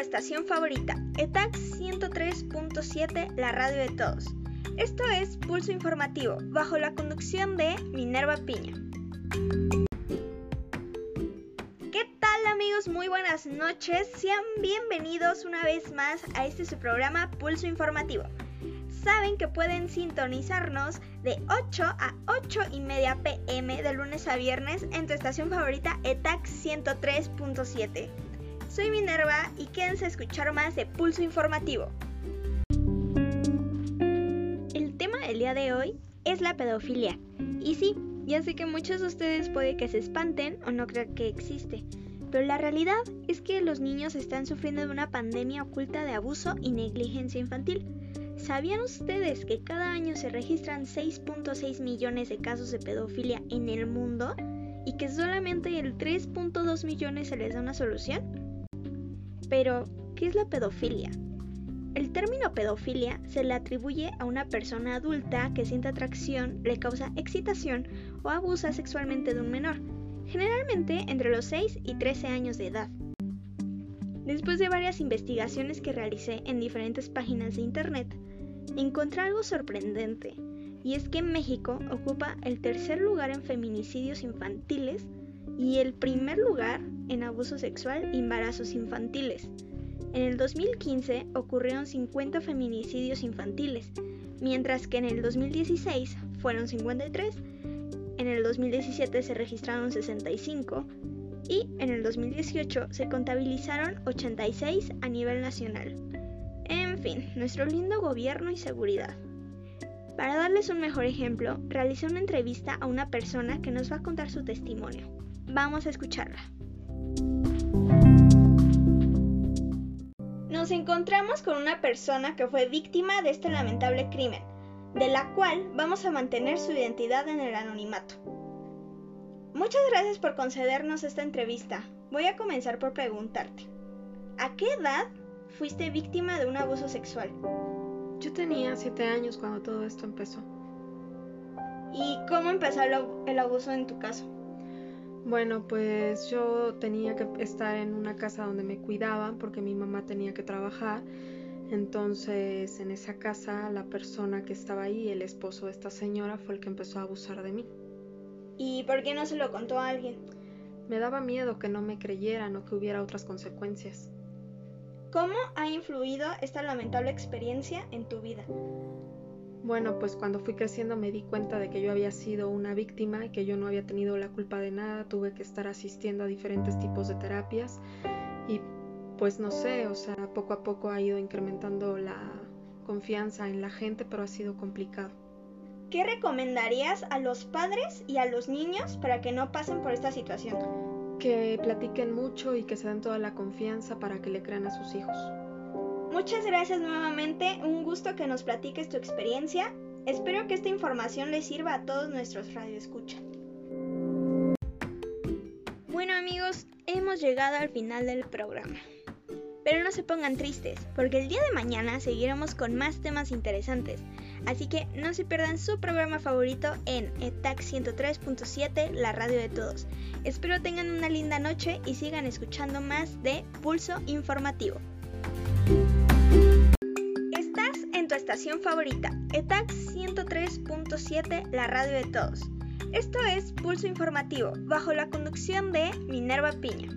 estación favorita, ETAC 103.7, la radio de todos. Esto es Pulso Informativo, bajo la conducción de Minerva Piña. ¿Qué tal amigos? Muy buenas noches. Sean bienvenidos una vez más a este su programa Pulso Informativo. Saben que pueden sintonizarnos de 8 a 8 y media pm de lunes a viernes en tu estación favorita ETAC 103.7. Soy Minerva y quédense a escuchar más de Pulso Informativo. El tema del día de hoy es la pedofilia. Y sí, ya sé que muchos de ustedes puede que se espanten o no crean que existe, pero la realidad es que los niños están sufriendo de una pandemia oculta de abuso y negligencia infantil. ¿Sabían ustedes que cada año se registran 6.6 millones de casos de pedofilia en el mundo y que solamente el 3.2 millones se les da una solución? Pero, ¿qué es la pedofilia? El término pedofilia se le atribuye a una persona adulta que siente atracción, le causa excitación o abusa sexualmente de un menor, generalmente entre los 6 y 13 años de edad. Después de varias investigaciones que realicé en diferentes páginas de internet, encontré algo sorprendente, y es que México ocupa el tercer lugar en feminicidios infantiles y el primer lugar en abuso sexual y embarazos infantiles. En el 2015 ocurrieron 50 feminicidios infantiles, mientras que en el 2016 fueron 53, en el 2017 se registraron 65 y en el 2018 se contabilizaron 86 a nivel nacional. En fin, nuestro lindo gobierno y seguridad. Para darles un mejor ejemplo, realicé una entrevista a una persona que nos va a contar su testimonio. Vamos a escucharla. Nos encontramos con una persona que fue víctima de este lamentable crimen, de la cual vamos a mantener su identidad en el anonimato. Muchas gracias por concedernos esta entrevista. Voy a comenzar por preguntarte, ¿a qué edad fuiste víctima de un abuso sexual? Yo tenía 7 años cuando todo esto empezó. ¿Y cómo empezó el abuso en tu caso? Bueno, pues yo tenía que estar en una casa donde me cuidaban porque mi mamá tenía que trabajar. Entonces, en esa casa, la persona que estaba ahí, el esposo de esta señora, fue el que empezó a abusar de mí. ¿Y por qué no se lo contó a alguien? Me daba miedo que no me creyeran o que hubiera otras consecuencias. ¿Cómo ha influido esta lamentable experiencia en tu vida? Bueno, pues cuando fui creciendo me di cuenta de que yo había sido una víctima y que yo no había tenido la culpa de nada, tuve que estar asistiendo a diferentes tipos de terapias y pues no sé, o sea, poco a poco ha ido incrementando la confianza en la gente, pero ha sido complicado. ¿Qué recomendarías a los padres y a los niños para que no pasen por esta situación? Que platiquen mucho y que se den toda la confianza para que le crean a sus hijos. Muchas gracias nuevamente, un gusto que nos platiques tu experiencia. Espero que esta información les sirva a todos nuestros radioescuchas. Bueno amigos, hemos llegado al final del programa. Pero no se pongan tristes, porque el día de mañana seguiremos con más temas interesantes. Así que no se pierdan su programa favorito en ETAC 103.7, la radio de todos. Espero tengan una linda noche y sigan escuchando más de Pulso Informativo. Estás en tu estación favorita, ETAC 103.7, la radio de todos. Esto es Pulso Informativo, bajo la conducción de Minerva Piña.